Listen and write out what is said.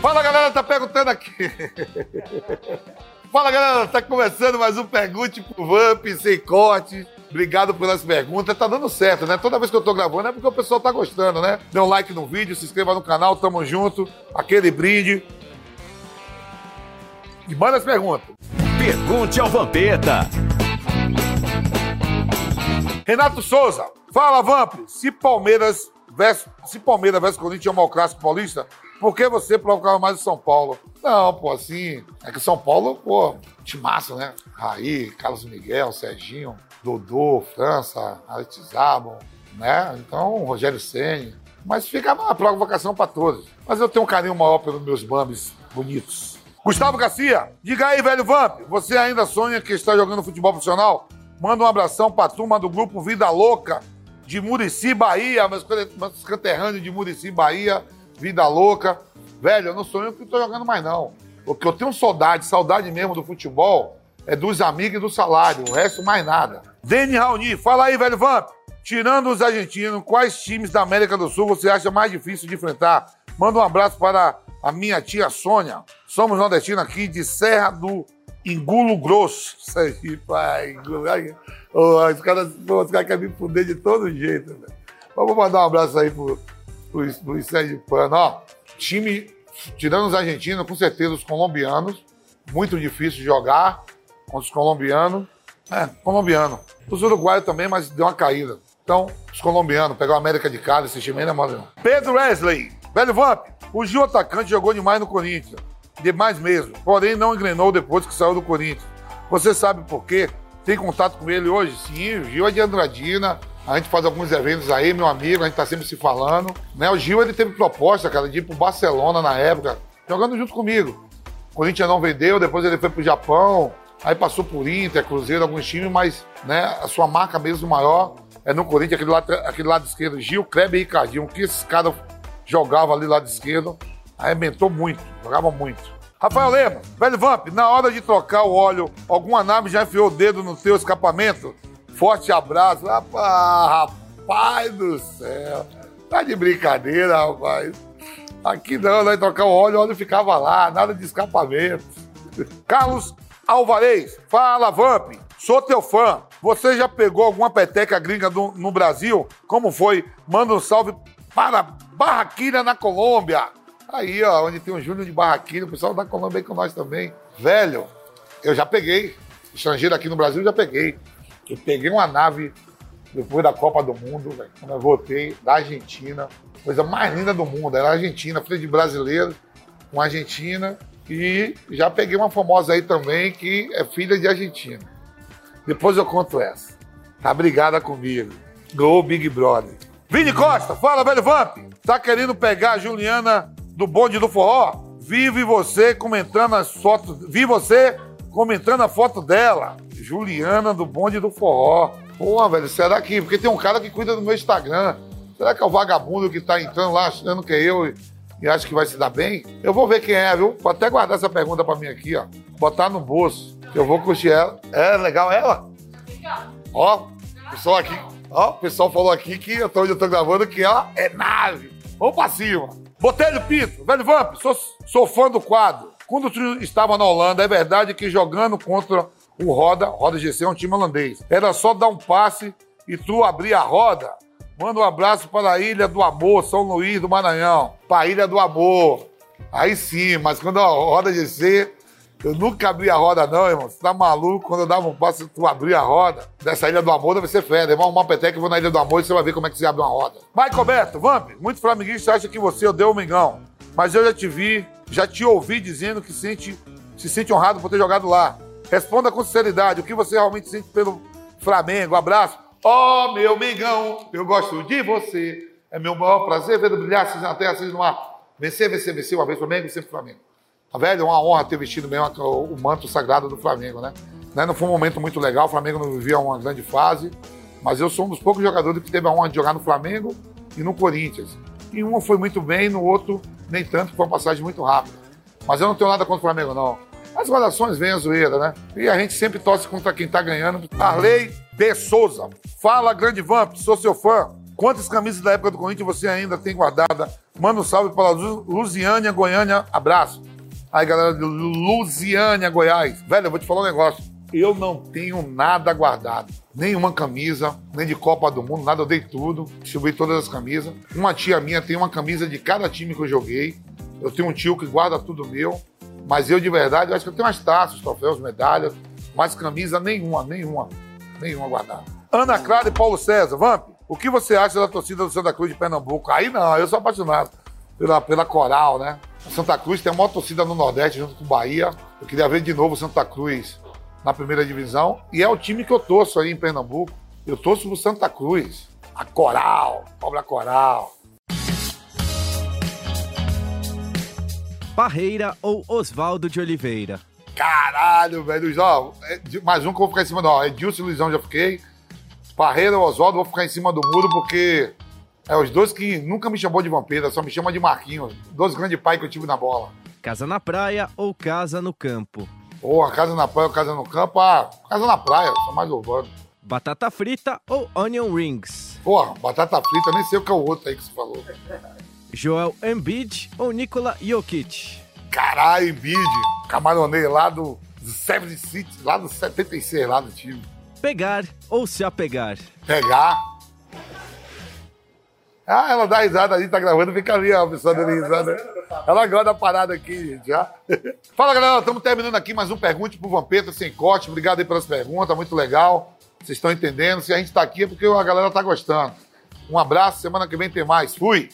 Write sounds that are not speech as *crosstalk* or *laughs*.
Fala galera, tá perguntando aqui. Fala galera, tá começando mais um Pergunte pro Vamp, sem corte. Obrigado pelas perguntas. Tá dando certo, né? Toda vez que eu tô gravando é porque o pessoal tá gostando, né? Dê um like no vídeo, se inscreva no canal, tamo junto. Aquele brinde. E manda as perguntas. Pergunte ao Vampeta. Renato Souza, fala Vamp, se Palmeiras versus, se Palmeiras versus Corinthians é um mau clássico paulista, por que você provocava mais o São Paulo? Não, pô, assim, é que São Paulo, pô, massa, né? Raí, Carlos Miguel, Serginho, Dodô, França, Zabon, né? Então, Rogério Senni. Mas fica uma provocação para todos. Mas eu tenho um carinho maior pelos meus bambis bonitos. Gustavo Garcia, diga aí, velho Vamp, você ainda sonha que está jogando futebol profissional? Manda um abração pra turma do grupo Vida Louca de Murici, Bahia, meus conterrâneos de Murici, Bahia, Vida Louca. Velho, eu não sonho que estou jogando mais, não. O que eu tenho saudade, saudade mesmo do futebol, é dos amigos e do salário. O resto, mais nada. Deni Raoni, fala aí, velho Vamp. Tirando os argentinos, quais times da América do Sul você acha mais difícil de enfrentar? Manda um abraço para a minha tia Sônia. Somos nordestinos aqui de Serra do Engulo Grosso. *laughs* Sergipe, pai. Os caras os cara querem me fuder de todo jeito, velho. Vamos mandar um abraço aí pro, pro, pro Sergipano. Ó, time, tirando os argentinos, com certeza os colombianos. Muito difícil jogar contra os colombianos. É, colombiano. Os uruguaios também, mas deu uma caída. Então, os colombianos, pegar o América de Cali, esse time não é mole, não. Pedro Wesley, velho Vamp, o Gil atacante jogou demais no Corinthians demais mesmo. Porém, não engrenou depois que saiu do Corinthians. Você sabe por quê? Tem contato com ele hoje? Sim, o Gil é de Andradina. A gente faz alguns eventos aí, meu amigo, a gente tá sempre se falando. Né? O Gil, ele teve proposta, cara, de ir pro Barcelona na época, jogando junto comigo. O Corinthians não vendeu, depois ele foi pro Japão, aí passou por Inter, Cruzeiro, alguns times, mas né, a sua marca mesmo maior é no Corinthians, aquele lado, aquele lado esquerdo. Gil, Kleber e Ricardinho, que esses caras jogavam ali lado esquerdo arrebentou muito, jogava muito. Rafael Lema, velho Vamp, na hora de trocar o óleo, alguma nave já enfiou o dedo no teu escapamento? Forte abraço. Rapaz, rapaz do céu. Tá de brincadeira, rapaz. Aqui não, nós trocar o óleo, o óleo ficava lá, nada de escapamento. Carlos Alvarez, fala Vamp, sou teu fã. Você já pegou alguma peteca gringa do, no Brasil? Como foi? Manda um salve para Barraquina na Colômbia. Aí, ó, onde tem o Júnior de Barraquinho, o pessoal da Colômbia aí com nós também. Velho, eu já peguei. Estrangeiro aqui no Brasil, eu já peguei. Eu peguei uma nave depois da Copa do Mundo, velho, quando eu voltei da Argentina. Coisa mais linda do mundo. Era Argentina, filha de brasileiro, com Argentina. E já peguei uma famosa aí também, que é filha de Argentina. Depois eu conto essa. Tá brigada comigo. Go Big Brother. Vini Costa, fala, velho Vamp. Tá querendo pegar a Juliana do bonde do forró, vive você comentando as fotos, vi você comentando a foto dela. Juliana do bonde do forró. Pô, velho, será que. Porque tem um cara que cuida do meu Instagram. Será que é o vagabundo que tá entrando lá achando que é eu e, acha que vai se dar bem? Eu vou ver quem é, viu? Vou até guardar essa pergunta pra mim aqui, ó. Botar no bolso. Eu vou curtir ela. É legal ela? Ó, pessoal aqui. Ó, o pessoal falou aqui que eu tô, eu tô gravando que ela é nave. Vamos pra cima. Botelho Pinto, velho Vamp, sou, sou fã do quadro. Quando tu estava na Holanda, é verdade que jogando contra o Roda, Roda GC é um time holandês, era só dar um passe e tu abrir a roda. Manda um abraço para a Ilha do Amor, São Luís do Maranhão, para a Ilha do Amor. Aí sim, mas quando a Roda GC eu nunca abri a roda, não, irmão. Você tá maluco? Quando eu dava um passo, tu abria a roda. Dessa Ilha do Amor deve ser fé. Levar uma peteca e vou na Ilha do Amor e você vai ver como é que se abre uma roda. Michael Beto, Vamp, muito flamenguista acha que você odeia o Mengão. Mas eu já te vi, já te ouvi dizendo que sente, se sente honrado por ter jogado lá. Responda com sinceridade, o que você realmente sente pelo Flamengo? Abraço. Ó, oh, meu Mengão, eu gosto de você. É meu maior prazer ver brilhar vocês na terra, vocês no ar. Vencer, vencer, vencer. Uma vez Flamengo sempre Flamengo. Velho, é uma honra ter vestido mesmo o manto sagrado do Flamengo, né? né? Não foi um momento muito legal, o Flamengo não vivia uma grande fase, mas eu sou um dos poucos jogadores que teve a honra de jogar no Flamengo e no Corinthians. E um foi muito bem, no outro nem tanto, foi uma passagem muito rápida. Mas eu não tenho nada contra o Flamengo, não. As relações vêm a zoeira, né? E a gente sempre torce contra quem tá ganhando. Arley de Souza. Fala, grande Vamp, sou seu fã. Quantas camisas da época do Corinthians você ainda tem guardada? Manda um salve para Lusiânia, Goiânia. Abraço. Aí, galera de Lusiânia, Goiás. Velho, eu vou te falar um negócio. Eu não tenho nada guardado. Nenhuma camisa, nem de Copa do Mundo, nada. Eu dei tudo. Distribuí todas as camisas. Uma tia minha tem uma camisa de cada time que eu joguei. Eu tenho um tio que guarda tudo meu. Mas eu, de verdade, acho que eu tenho umas taças, troféus, medalhas. Mas camisa nenhuma, nenhuma. Nenhuma guardada. Ana Clara e Paulo César. Vamp, o que você acha da torcida do Santa Cruz de Pernambuco? Aí não, eu sou apaixonado pela, pela coral, né? Santa Cruz tem a maior torcida no Nordeste, junto com Bahia. Eu queria ver de novo Santa Cruz na primeira divisão. E é o time que eu torço aí em Pernambuco. Eu torço pro Santa Cruz. A Coral, Cobra Coral. Parreira ou Oswaldo de Oliveira? Caralho, velho. Ó, é mais um que eu vou ficar em cima do. Edilson e Luizão já fiquei. Parreira ou Oswaldo, vou ficar em cima do muro porque é os dois que nunca me chamou de vampira, só me chama de Marquinhos. Dois grandes pais que eu tive na bola. Casa na praia ou casa no campo? Porra, casa na praia ou casa no campo? Ah, casa na praia, sou mais urbano. Batata frita ou onion rings? Porra, batata frita, nem sei o que é o outro aí que você falou. Joel Embiid ou Nikola Jokic? Caralho, Embiid, camaronei lá do 70 City, lá do 76, lá do time. Pegar ou se apegar? Pegar. Ah, ela dá risada ali, tá gravando, fica ali a pessoa dando risada. Ela gosta da parada aqui, gente, já. *laughs* Fala, galera, estamos terminando aqui mais um Pergunte pro Vampeta Sem Corte. Obrigado aí pelas perguntas, muito legal. Vocês estão entendendo. Se a gente tá aqui é porque a galera tá gostando. Um abraço, semana que vem tem mais. Fui!